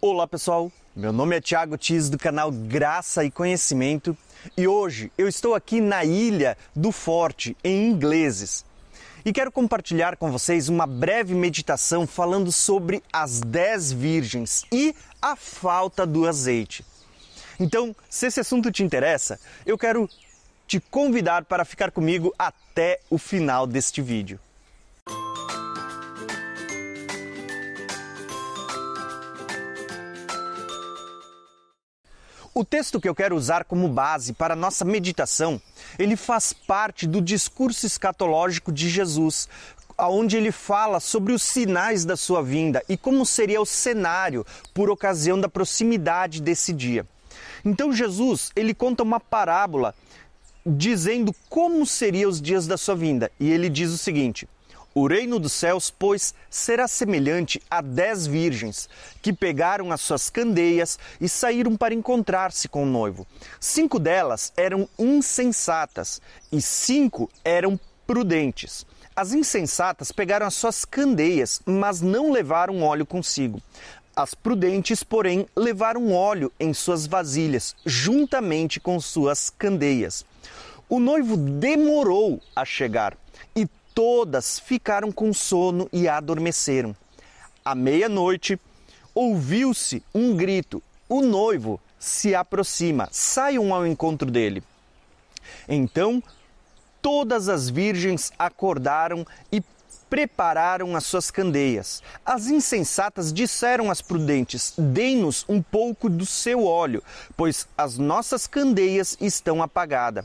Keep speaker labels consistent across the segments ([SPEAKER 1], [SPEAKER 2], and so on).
[SPEAKER 1] Olá pessoal, meu nome é Thiago Tis do canal Graça e Conhecimento e hoje eu estou aqui na Ilha do Forte, em Ingleses. E quero compartilhar com vocês uma breve meditação falando sobre as 10 virgens e a falta do azeite. Então, se esse assunto te interessa, eu quero te convidar para ficar comigo até o final deste vídeo. O texto que eu quero usar como base para nossa meditação, ele faz parte do discurso escatológico de Jesus, onde ele fala sobre os sinais da sua vinda e como seria o cenário por ocasião da proximidade desse dia. Então Jesus, ele conta uma parábola dizendo como seriam os dias da sua vinda, e ele diz o seguinte: o reino dos céus, pois, será semelhante a dez virgens que pegaram as suas candeias e saíram para encontrar-se com o noivo. Cinco delas eram insensatas e cinco eram prudentes. As insensatas pegaram as suas candeias, mas não levaram óleo consigo. As prudentes, porém, levaram óleo em suas vasilhas, juntamente com suas candeias. O noivo demorou a chegar todas ficaram com sono e adormeceram. À meia-noite, ouviu-se um grito: o noivo se aproxima, saiam ao encontro dele. Então, todas as virgens acordaram e prepararam as suas candeias. As insensatas disseram às prudentes: Dê-nos um pouco do seu óleo, pois as nossas candeias estão apagadas.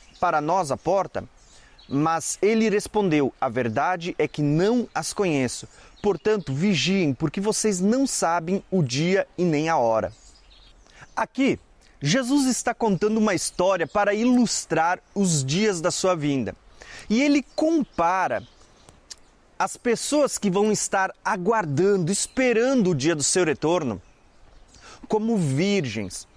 [SPEAKER 1] para nós a porta? Mas ele respondeu: A verdade é que não as conheço. Portanto, vigiem, porque vocês não sabem o dia e nem a hora. Aqui, Jesus está contando uma história para ilustrar os dias da sua vinda. E ele compara as pessoas que vão estar aguardando, esperando o dia do seu retorno, como virgens,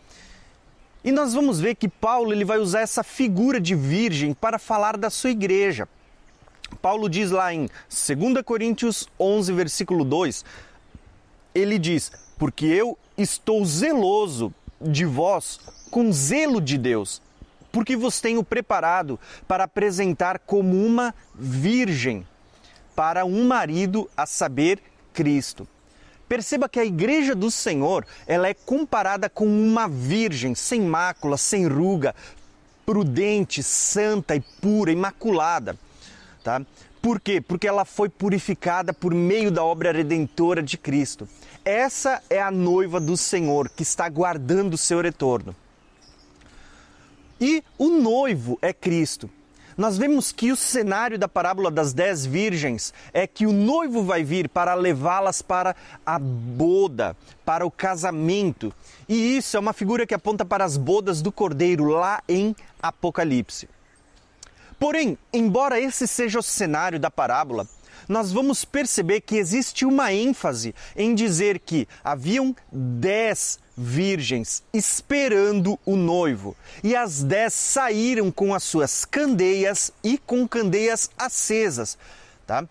[SPEAKER 1] e nós vamos ver que Paulo ele vai usar essa figura de virgem para falar da sua igreja. Paulo diz lá em 2 Coríntios 11, versículo 2, ele diz: Porque eu estou zeloso de vós com zelo de Deus, porque vos tenho preparado para apresentar como uma virgem para um marido, a saber, Cristo. Perceba que a igreja do Senhor, ela é comparada com uma virgem sem mácula, sem ruga, prudente, santa e pura, imaculada, tá? Por quê? Porque ela foi purificada por meio da obra redentora de Cristo. Essa é a noiva do Senhor que está guardando o seu retorno. E o noivo é Cristo nós vemos que o cenário da parábola das dez virgens é que o noivo vai vir para levá-las para a boda, para o casamento. E isso é uma figura que aponta para as bodas do cordeiro lá em Apocalipse. Porém, embora esse seja o cenário da parábola, nós vamos perceber que existe uma ênfase em dizer que haviam dez virgens esperando o noivo, e as dez saíram com as suas candeias e com candeias acesas. Tá?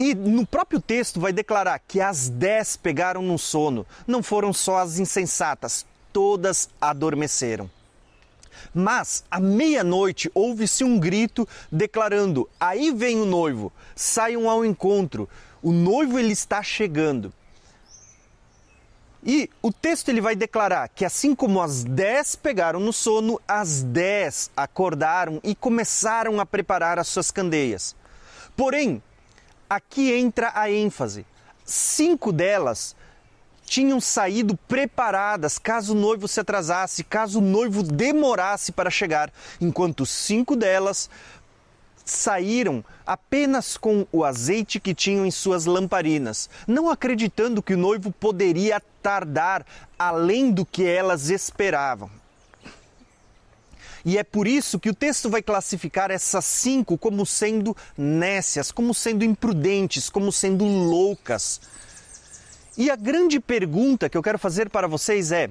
[SPEAKER 1] E no próprio texto vai declarar que as dez pegaram no sono, não foram só as insensatas, todas adormeceram. Mas à meia-noite houve-se um grito declarando: Aí vem o noivo, saiam ao encontro, o noivo ele está chegando. E o texto ele vai declarar que assim como as dez pegaram no sono, as dez acordaram e começaram a preparar as suas candeias. Porém, aqui entra a ênfase. Cinco delas tinham saído preparadas caso o noivo se atrasasse, caso o noivo demorasse para chegar, enquanto cinco delas saíram apenas com o azeite que tinham em suas lamparinas, não acreditando que o noivo poderia tardar além do que elas esperavam. E é por isso que o texto vai classificar essas cinco como sendo nécias, como sendo imprudentes, como sendo loucas. E a grande pergunta que eu quero fazer para vocês é: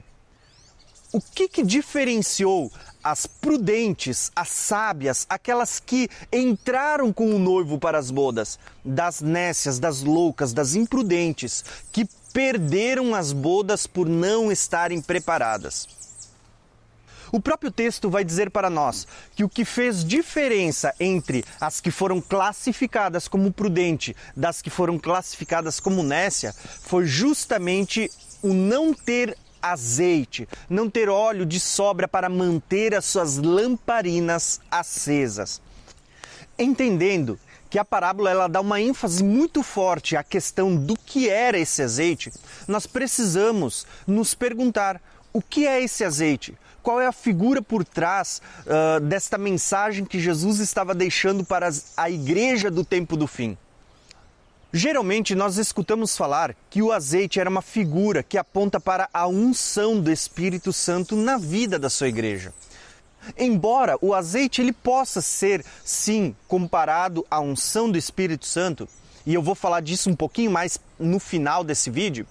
[SPEAKER 1] o que, que diferenciou as prudentes, as sábias, aquelas que entraram com o noivo para as bodas, das nécias, das loucas, das imprudentes, que perderam as bodas por não estarem preparadas? O próprio texto vai dizer para nós que o que fez diferença entre as que foram classificadas como prudente das que foram classificadas como nécia foi justamente o não ter azeite, não ter óleo de sobra para manter as suas lamparinas acesas. Entendendo que a parábola ela dá uma ênfase muito forte à questão do que era esse azeite, nós precisamos nos perguntar o que é esse azeite? Qual é a figura por trás uh, desta mensagem que Jesus estava deixando para a igreja do tempo do fim? Geralmente nós escutamos falar que o azeite era uma figura que aponta para a unção do Espírito Santo na vida da sua igreja. Embora o azeite ele possa ser sim comparado à unção do Espírito Santo, e eu vou falar disso um pouquinho mais no final desse vídeo,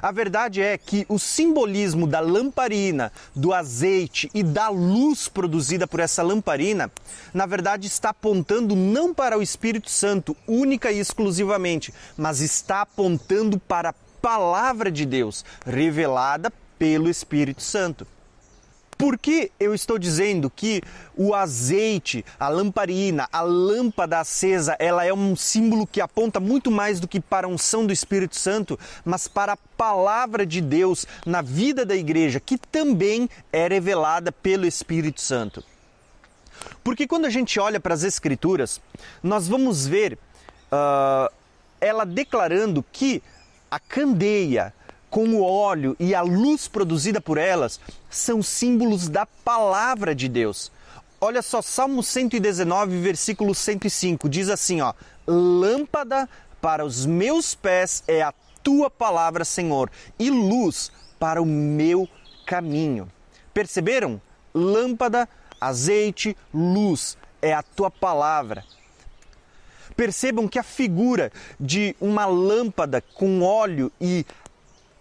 [SPEAKER 1] a verdade é que o simbolismo da lamparina, do azeite e da luz produzida por essa lamparina, na verdade está apontando não para o Espírito Santo única e exclusivamente, mas está apontando para a palavra de Deus revelada pelo Espírito Santo. Por que eu estou dizendo que o azeite, a lamparina, a lâmpada acesa, ela é um símbolo que aponta muito mais do que para a unção do Espírito Santo, mas para a palavra de Deus na vida da igreja, que também é revelada pelo Espírito Santo? Porque quando a gente olha para as Escrituras, nós vamos ver uh, ela declarando que a candeia, com o óleo e a luz produzida por elas são símbolos da palavra de Deus. Olha só, Salmo 119, versículo 105, diz assim, ó: Lâmpada para os meus pés é a tua palavra, Senhor, e luz para o meu caminho. Perceberam? Lâmpada, azeite, luz é a tua palavra. Percebam que a figura de uma lâmpada com óleo e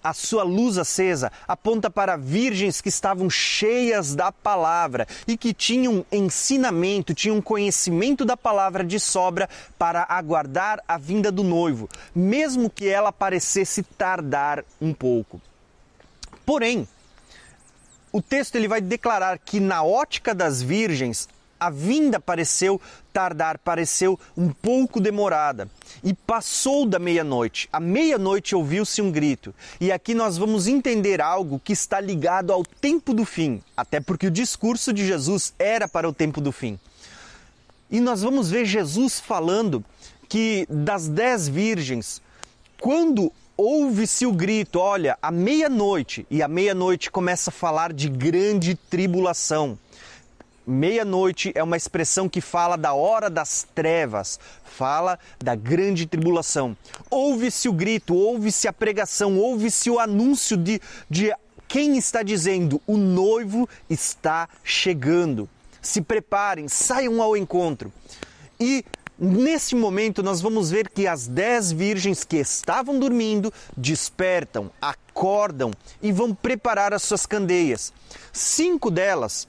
[SPEAKER 1] a sua luz acesa aponta para virgens que estavam cheias da palavra e que tinham ensinamento, tinham conhecimento da palavra de sobra para aguardar a vinda do noivo, mesmo que ela parecesse tardar um pouco. Porém, o texto ele vai declarar que na ótica das virgens a vinda pareceu tardar, pareceu um pouco demorada. E passou da meia-noite. À meia-noite ouviu-se um grito. E aqui nós vamos entender algo que está ligado ao tempo do fim, até porque o discurso de Jesus era para o tempo do fim. E nós vamos ver Jesus falando que das dez virgens, quando ouve-se o grito, olha, à meia-noite, e à meia-noite começa a falar de grande tribulação. Meia-noite é uma expressão que fala da hora das trevas, fala da grande tribulação. Ouve-se o grito, ouve-se a pregação, ouve-se o anúncio de, de quem está dizendo: o noivo está chegando. Se preparem, saiam ao encontro. E Nesse momento, nós vamos ver que as dez virgens que estavam dormindo despertam, acordam e vão preparar as suas candeias. Cinco delas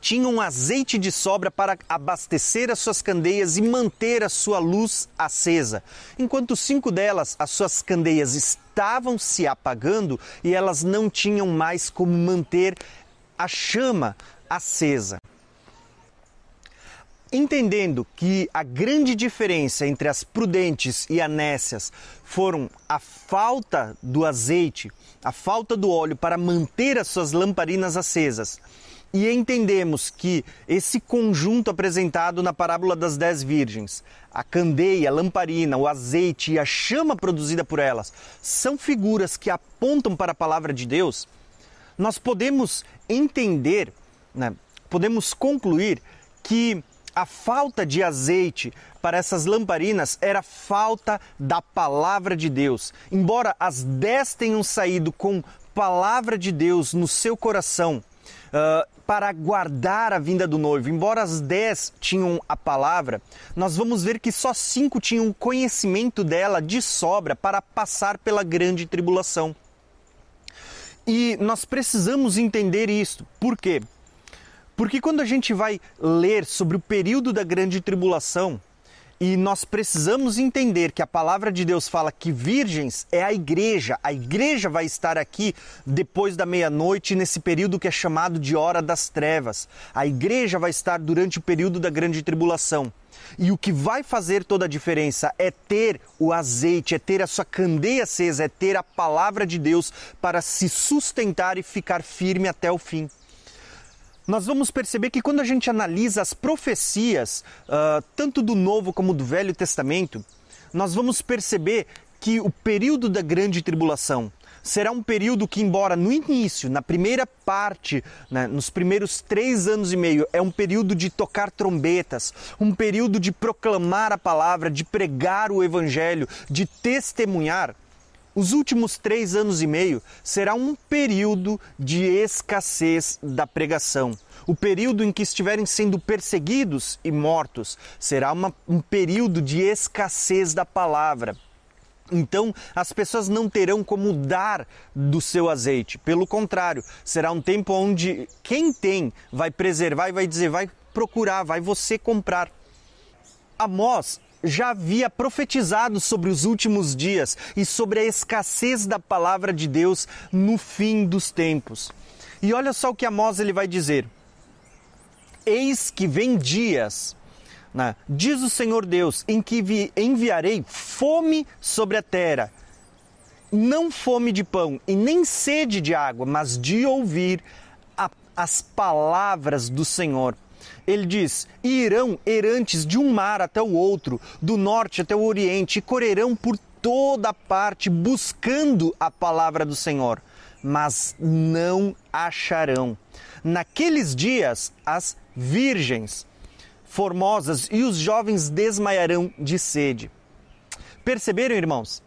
[SPEAKER 1] tinham azeite de sobra para abastecer as suas candeias e manter a sua luz acesa, enquanto cinco delas, as suas candeias estavam se apagando e elas não tinham mais como manter a chama acesa. Entendendo que a grande diferença entre as prudentes e anécias foram a falta do azeite, a falta do óleo para manter as suas lamparinas acesas, e entendemos que esse conjunto apresentado na parábola das dez virgens, a candeia, a lamparina, o azeite e a chama produzida por elas, são figuras que apontam para a palavra de Deus, nós podemos entender, né, podemos concluir que a falta de azeite para essas lamparinas era falta da palavra de Deus. Embora as dez tenham saído com palavra de Deus no seu coração, uh, para guardar a vinda do noivo. Embora as dez tinham a palavra, nós vamos ver que só cinco tinham conhecimento dela de sobra para passar pela grande tribulação. E nós precisamos entender isto. Por quê? Porque quando a gente vai ler sobre o período da grande tribulação, e nós precisamos entender que a palavra de Deus fala que virgens é a igreja. A igreja vai estar aqui depois da meia-noite, nesse período que é chamado de hora das trevas. A igreja vai estar durante o período da grande tribulação. E o que vai fazer toda a diferença é ter o azeite, é ter a sua candeia acesa, é ter a palavra de Deus para se sustentar e ficar firme até o fim nós vamos perceber que quando a gente analisa as profecias, uh, tanto do Novo como do Velho Testamento, nós vamos perceber que o período da grande tribulação será um período que, embora no início, na primeira parte, né, nos primeiros três anos e meio, é um período de tocar trombetas, um período de proclamar a palavra, de pregar o evangelho, de testemunhar. Os últimos três anos e meio será um período de escassez da pregação. O período em que estiverem sendo perseguidos e mortos será uma, um período de escassez da palavra. Então, as pessoas não terão como dar do seu azeite. Pelo contrário, será um tempo onde quem tem vai preservar e vai dizer, vai procurar, vai você comprar. Amós já havia profetizado sobre os últimos dias e sobre a escassez da palavra de Deus no fim dos tempos. E olha só o que Amós ele vai dizer: Eis que vem dias, né? diz o Senhor Deus, em que enviarei fome sobre a terra, não fome de pão e nem sede de água, mas de ouvir a, as palavras do Senhor ele diz: e irão errantes de um mar até o outro, do norte até o oriente, e correrão por toda parte buscando a palavra do Senhor, mas não acharão. Naqueles dias, as virgens formosas e os jovens desmaiarão de sede. Perceberam, irmãos?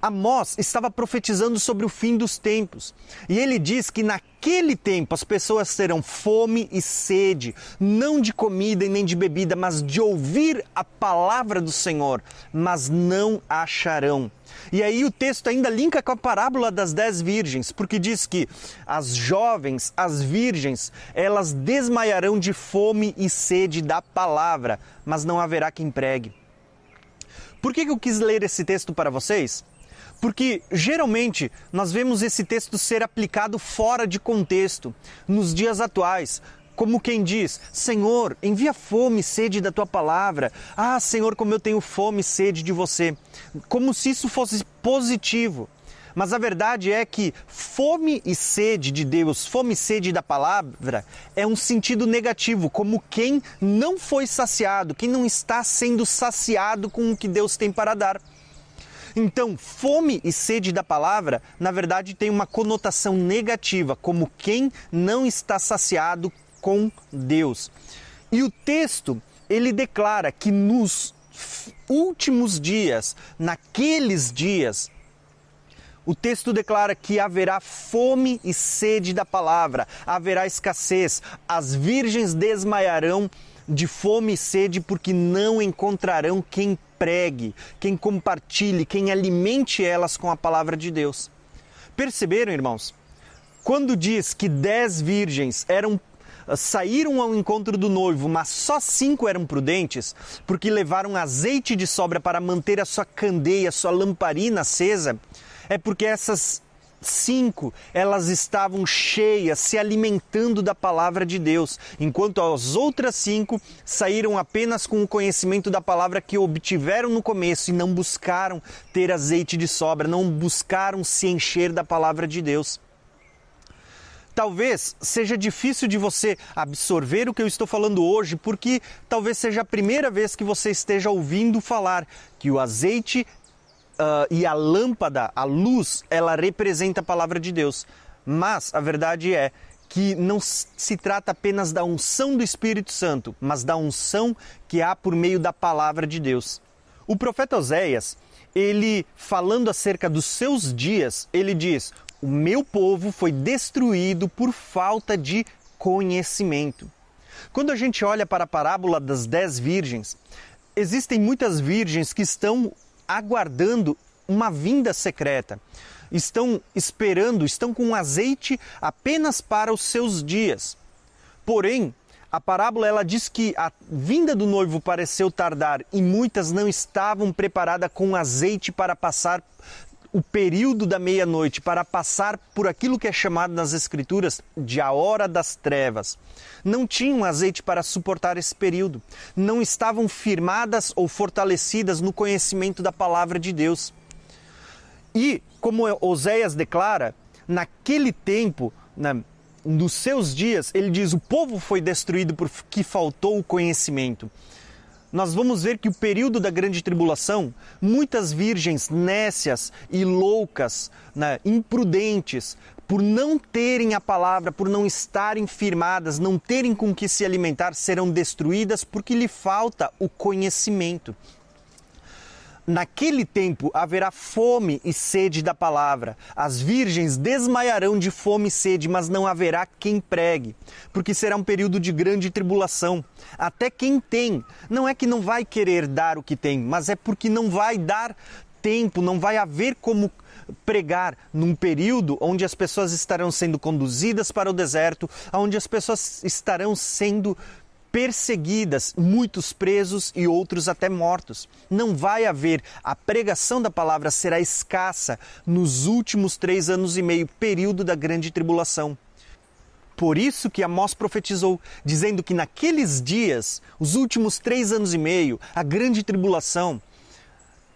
[SPEAKER 1] Amós estava profetizando sobre o fim dos tempos. E ele diz que naquele tempo as pessoas terão fome e sede, não de comida e nem de bebida, mas de ouvir a palavra do Senhor, mas não acharão. E aí o texto ainda linka com a parábola das dez virgens, porque diz que as jovens, as virgens, elas desmaiarão de fome e sede da palavra, mas não haverá quem pregue. Por que eu quis ler esse texto para vocês? Porque geralmente nós vemos esse texto ser aplicado fora de contexto, nos dias atuais, como quem diz: Senhor, envia fome e sede da tua palavra. Ah, Senhor, como eu tenho fome e sede de você. Como se isso fosse positivo. Mas a verdade é que fome e sede de Deus, fome e sede da palavra, é um sentido negativo, como quem não foi saciado, quem não está sendo saciado com o que Deus tem para dar. Então, fome e sede da palavra, na verdade, tem uma conotação negativa, como quem não está saciado com Deus. E o texto, ele declara que nos últimos dias, naqueles dias, o texto declara que haverá fome e sede da palavra, haverá escassez, as virgens desmaiarão de fome e sede porque não encontrarão quem pregue, quem compartilhe, quem alimente elas com a palavra de Deus. Perceberam, irmãos? Quando diz que dez virgens eram saíram ao encontro do noivo, mas só cinco eram prudentes, porque levaram azeite de sobra para manter a sua candeia, sua lamparina acesa, é porque essas cinco, elas estavam cheias, se alimentando da palavra de Deus, enquanto as outras cinco saíram apenas com o conhecimento da palavra que obtiveram no começo e não buscaram ter azeite de sobra, não buscaram se encher da palavra de Deus. Talvez seja difícil de você absorver o que eu estou falando hoje, porque talvez seja a primeira vez que você esteja ouvindo falar que o azeite uh, e a lâmpada, a luz, ela representa a palavra de Deus. Mas a verdade é que não se trata apenas da unção do Espírito Santo, mas da unção que há por meio da palavra de Deus. O profeta Oséias, ele falando acerca dos seus dias, ele diz: "O meu povo foi destruído por falta de conhecimento". Quando a gente olha para a parábola das dez virgens, existem muitas virgens que estão aguardando uma vinda secreta estão esperando, estão com azeite apenas para os seus dias. Porém, a parábola ela diz que a vinda do noivo pareceu tardar e muitas não estavam preparadas com azeite para passar o período da meia-noite, para passar por aquilo que é chamado nas Escrituras de a hora das trevas. Não tinham azeite para suportar esse período, não estavam firmadas ou fortalecidas no conhecimento da palavra de Deus. E, como Oséias declara, naquele tempo, né, nos seus dias, ele diz: o povo foi destruído porque faltou o conhecimento. Nós vamos ver que o período da grande tribulação, muitas virgens nécias e loucas, né, imprudentes, por não terem a palavra, por não estarem firmadas, não terem com que se alimentar, serão destruídas porque lhe falta o conhecimento. Naquele tempo haverá fome e sede da palavra. As virgens desmaiarão de fome e sede, mas não haverá quem pregue, porque será um período de grande tribulação. Até quem tem, não é que não vai querer dar o que tem, mas é porque não vai dar tempo, não vai haver como pregar num período onde as pessoas estarão sendo conduzidas para o deserto, onde as pessoas estarão sendo perseguidas, muitos presos e outros até mortos. Não vai haver, a pregação da palavra será escassa nos últimos três anos e meio, período da grande tribulação. Por isso que Amós profetizou, dizendo que naqueles dias, os últimos três anos e meio, a grande tribulação,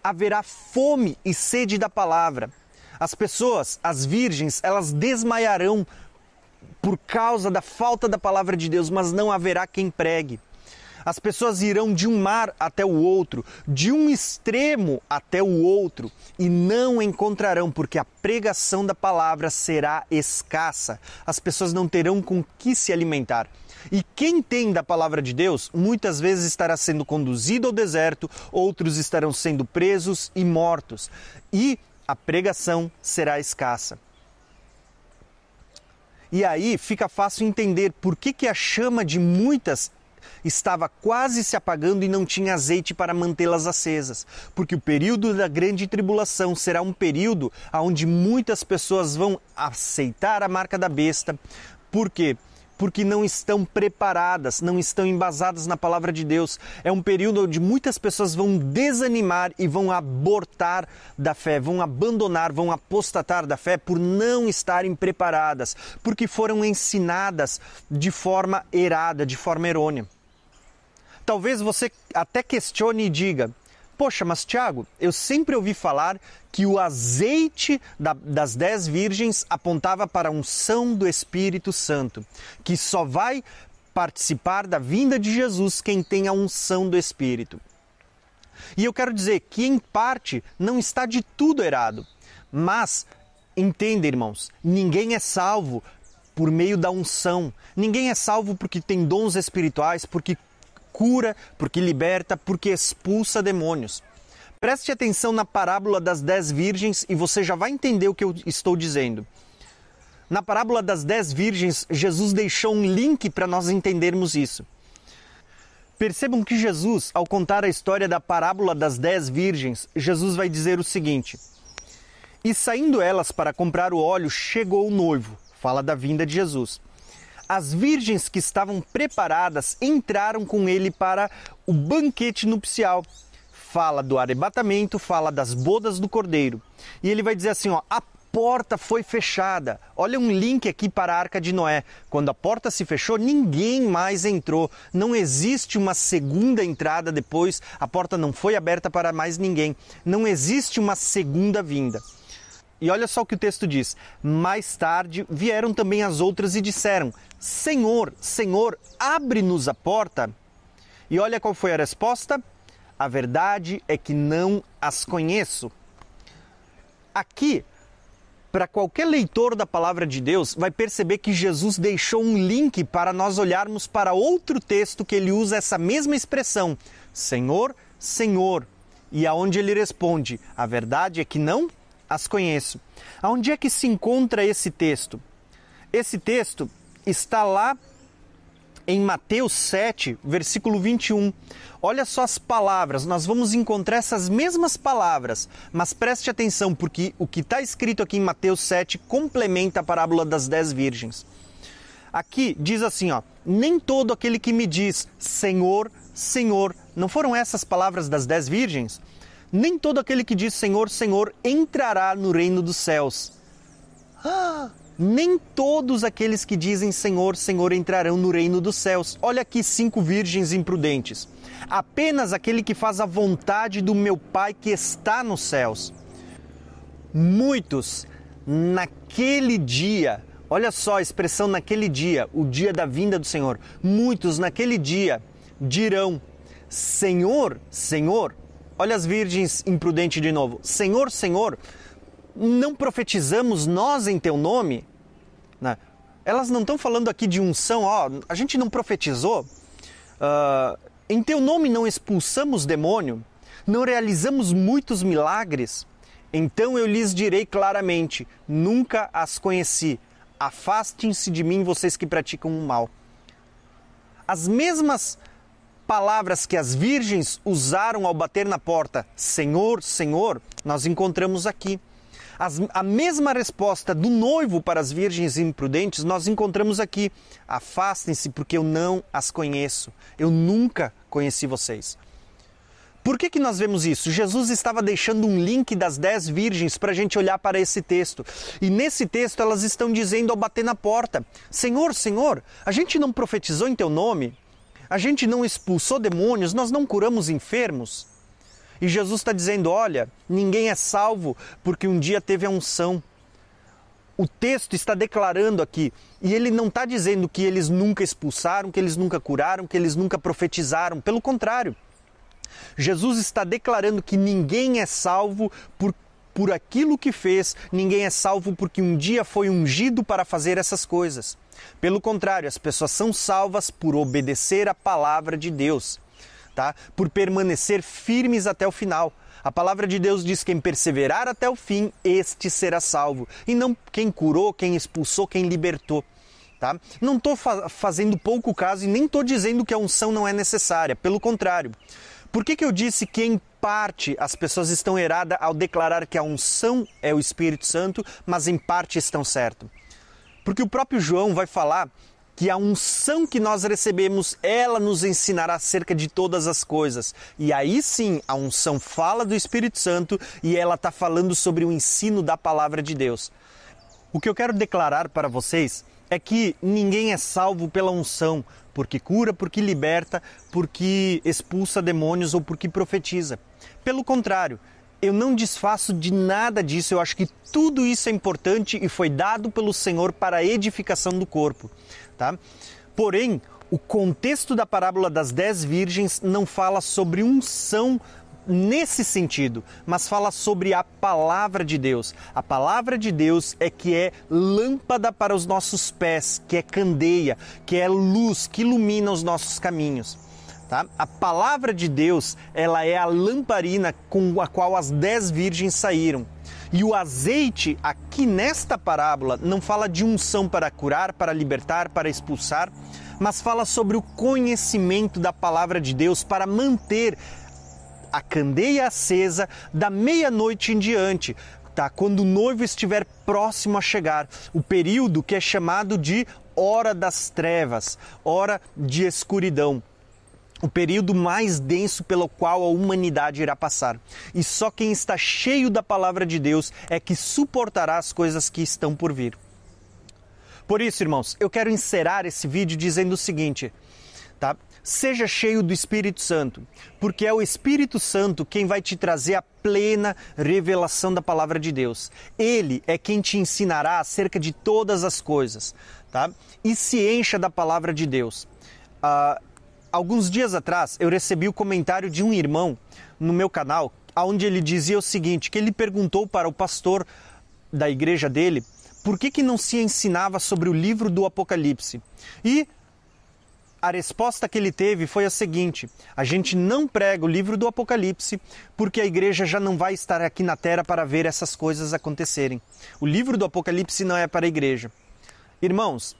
[SPEAKER 1] haverá fome e sede da palavra. As pessoas, as virgens, elas desmaiarão por causa da falta da palavra de Deus, mas não haverá quem pregue. As pessoas irão de um mar até o outro, de um extremo até o outro, e não encontrarão, porque a pregação da palavra será escassa. As pessoas não terão com que se alimentar. E quem tem da palavra de Deus, muitas vezes estará sendo conduzido ao deserto, outros estarão sendo presos e mortos. E a pregação será escassa. E aí fica fácil entender por que, que a chama de muitas estava quase se apagando e não tinha azeite para mantê-las acesas, porque o período da grande tribulação será um período onde muitas pessoas vão aceitar a marca da besta. Por quê? Porque não estão preparadas, não estão embasadas na palavra de Deus. É um período onde muitas pessoas vão desanimar e vão abortar da fé, vão abandonar, vão apostatar da fé por não estarem preparadas, porque foram ensinadas de forma errada, de forma errônea. Talvez você até questione e diga: Poxa, mas Tiago, eu sempre ouvi falar que o azeite da, das dez virgens apontava para a unção do Espírito Santo, que só vai participar da vinda de Jesus quem tem a unção do Espírito. E eu quero dizer que, em parte, não está de tudo errado, mas entenda, irmãos, ninguém é salvo por meio da unção, ninguém é salvo porque tem dons espirituais, porque cura, porque liberta, porque expulsa demônios. Preste atenção na parábola das dez virgens e você já vai entender o que eu estou dizendo. Na parábola das dez virgens, Jesus deixou um link para nós entendermos isso. Percebam que Jesus, ao contar a história da parábola das dez virgens, Jesus vai dizer o seguinte: E saindo elas para comprar o óleo, chegou o noivo. Fala da vinda de Jesus as virgens que estavam preparadas entraram com ele para o banquete nupcial. Fala do arrebatamento, fala das bodas do cordeiro. E ele vai dizer assim: ó, a porta foi fechada. Olha um link aqui para a arca de Noé. Quando a porta se fechou, ninguém mais entrou. Não existe uma segunda entrada depois, a porta não foi aberta para mais ninguém. Não existe uma segunda vinda. E olha só o que o texto diz: Mais tarde vieram também as outras e disseram: Senhor, Senhor, abre-nos a porta. E olha qual foi a resposta: A verdade é que não as conheço. Aqui, para qualquer leitor da palavra de Deus, vai perceber que Jesus deixou um link para nós olharmos para outro texto que ele usa essa mesma expressão: Senhor, Senhor. E aonde ele responde: A verdade é que não as conheço. Aonde é que se encontra esse texto? Esse texto está lá em Mateus 7, versículo 21. Olha só as palavras, nós vamos encontrar essas mesmas palavras, mas preste atenção, porque o que está escrito aqui em Mateus 7 complementa a parábola das dez virgens. Aqui diz assim: ó, nem todo aquele que me diz Senhor, Senhor, não foram essas palavras das dez virgens? Nem todo aquele que diz Senhor, Senhor entrará no reino dos céus. Ah, nem todos aqueles que dizem Senhor, Senhor entrarão no reino dos céus. Olha aqui cinco virgens imprudentes. Apenas aquele que faz a vontade do meu Pai que está nos céus. Muitos naquele dia, olha só a expressão naquele dia, o dia da vinda do Senhor. Muitos naquele dia dirão: Senhor, Senhor. Olha as virgens imprudentes de novo. Senhor, Senhor não profetizamos nós em teu nome? Né? Elas não estão falando aqui de unção, ó, a gente não profetizou? Uh, em teu nome não expulsamos demônio? Não realizamos muitos milagres? Então eu lhes direi claramente: nunca as conheci. Afastem-se de mim, vocês que praticam o mal. As mesmas palavras que as virgens usaram ao bater na porta, Senhor, Senhor, nós encontramos aqui. As, a mesma resposta do noivo para as virgens imprudentes nós encontramos aqui. Afastem-se, porque eu não as conheço. Eu nunca conheci vocês. Por que, que nós vemos isso? Jesus estava deixando um link das dez virgens para a gente olhar para esse texto. E nesse texto elas estão dizendo ao bater na porta: Senhor, Senhor, a gente não profetizou em teu nome? A gente não expulsou demônios? Nós não curamos enfermos? E Jesus está dizendo: olha, ninguém é salvo porque um dia teve a unção. O texto está declarando aqui, e ele não está dizendo que eles nunca expulsaram, que eles nunca curaram, que eles nunca profetizaram. Pelo contrário, Jesus está declarando que ninguém é salvo por, por aquilo que fez, ninguém é salvo porque um dia foi ungido para fazer essas coisas. Pelo contrário, as pessoas são salvas por obedecer a palavra de Deus tá? Por permanecer firmes até o final. A palavra de Deus diz: quem perseverar até o fim, este será salvo. E não quem curou, quem expulsou, quem libertou. Tá? Não estou fa fazendo pouco caso e nem estou dizendo que a unção não é necessária. Pelo contrário. Por que, que eu disse que em parte as pessoas estão erradas ao declarar que a unção é o Espírito Santo, mas em parte estão certo? Porque o próprio João vai falar que a unção que nós recebemos, ela nos ensinará acerca de todas as coisas. E aí sim, a unção fala do Espírito Santo e ela está falando sobre o ensino da palavra de Deus. O que eu quero declarar para vocês é que ninguém é salvo pela unção, porque cura, porque liberta, porque expulsa demônios ou porque profetiza. Pelo contrário, eu não desfaço de nada disso, eu acho que tudo isso é importante e foi dado pelo Senhor para a edificação do corpo. Tá? Porém, o contexto da parábola das dez virgens não fala sobre unção nesse sentido, mas fala sobre a palavra de Deus. A palavra de Deus é que é lâmpada para os nossos pés, que é candeia, que é luz que ilumina os nossos caminhos. Tá? A palavra de Deus, ela é a lamparina com a qual as dez virgens saíram. E o azeite, aqui nesta parábola, não fala de unção para curar, para libertar, para expulsar, mas fala sobre o conhecimento da palavra de Deus para manter a candeia acesa da meia-noite em diante, tá? Quando o noivo estiver próximo a chegar, o período que é chamado de hora das trevas, hora de escuridão o período mais denso pelo qual a humanidade irá passar. E só quem está cheio da palavra de Deus é que suportará as coisas que estão por vir. Por isso, irmãos, eu quero encerrar esse vídeo dizendo o seguinte? Seja cheio do Espírito Santo, porque é o Espírito Santo quem vai te trazer a plena revelação da palavra de Deus. Ele é quem te ensinará acerca de todas as coisas, tá? E se encha da palavra de Deus. Uh, Alguns dias atrás eu recebi o comentário de um irmão no meu canal, onde ele dizia o seguinte: que ele perguntou para o pastor da igreja dele por que, que não se ensinava sobre o livro do Apocalipse. E a resposta que ele teve foi a seguinte: a gente não prega o livro do Apocalipse porque a igreja já não vai estar aqui na terra para ver essas coisas acontecerem. O livro do Apocalipse não é para a igreja. Irmãos,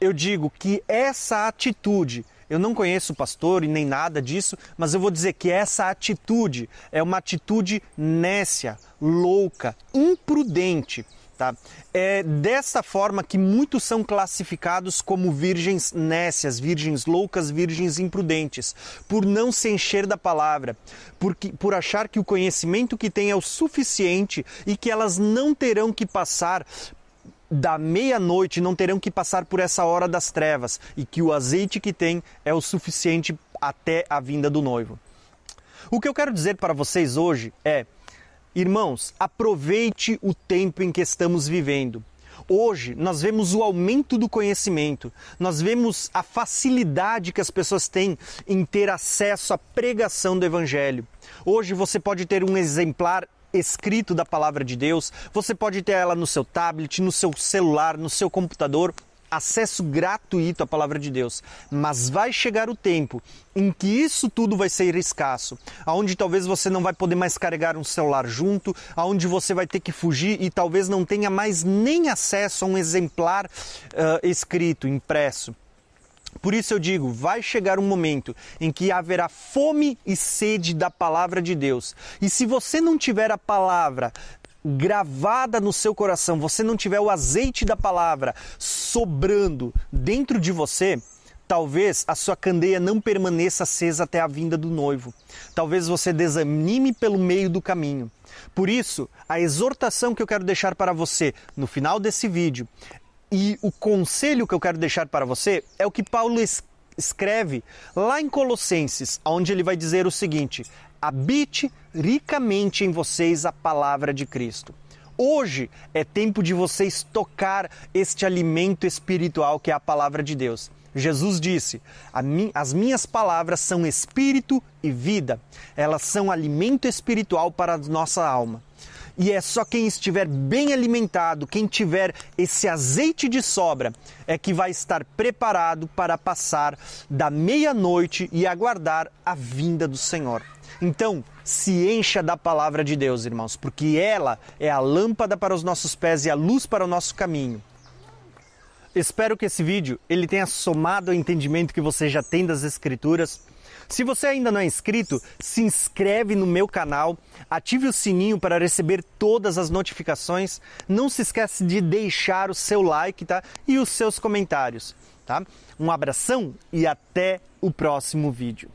[SPEAKER 1] eu digo que essa atitude, eu não conheço o pastor e nem nada disso, mas eu vou dizer que essa atitude é uma atitude nécia, louca, imprudente Tá? É dessa forma que muitos são classificados como virgens nécias, virgens loucas, virgens imprudentes, por não se encher da palavra, porque, por achar que o conhecimento que têm é o suficiente e que elas não terão que passar da meia-noite, não terão que passar por essa hora das trevas e que o azeite que tem é o suficiente até a vinda do noivo. O que eu quero dizer para vocês hoje é Irmãos, aproveite o tempo em que estamos vivendo. Hoje nós vemos o aumento do conhecimento, nós vemos a facilidade que as pessoas têm em ter acesso à pregação do Evangelho. Hoje você pode ter um exemplar escrito da palavra de Deus, você pode ter ela no seu tablet, no seu celular, no seu computador acesso gratuito à palavra de Deus. Mas vai chegar o tempo em que isso tudo vai ser escasso, aonde talvez você não vai poder mais carregar um celular junto, aonde você vai ter que fugir e talvez não tenha mais nem acesso a um exemplar uh, escrito, impresso. Por isso eu digo, vai chegar um momento em que haverá fome e sede da palavra de Deus. E se você não tiver a palavra gravada no seu coração, você não tiver o azeite da palavra sobrando dentro de você, talvez a sua candeia não permaneça acesa até a vinda do noivo. Talvez você desanime pelo meio do caminho. Por isso, a exortação que eu quero deixar para você no final desse vídeo e o conselho que eu quero deixar para você é o que Paulo escreve lá em Colossenses, onde ele vai dizer o seguinte: habite ricamente em vocês a palavra de Cristo. Hoje é tempo de vocês tocar este alimento espiritual que é a palavra de Deus. Jesus disse: As minhas palavras são espírito e vida, elas são alimento espiritual para a nossa alma. E é só quem estiver bem alimentado, quem tiver esse azeite de sobra, é que vai estar preparado para passar da meia-noite e aguardar a vinda do Senhor. Então, se encha da palavra de Deus, irmãos, porque ela é a lâmpada para os nossos pés e a luz para o nosso caminho. Espero que esse vídeo ele tenha somado ao entendimento que você já tem das escrituras. Se você ainda não é inscrito, se inscreve no meu canal, ative o sininho para receber todas as notificações. Não se esqueça de deixar o seu like, tá? E os seus comentários, tá? Um abração e até o próximo vídeo.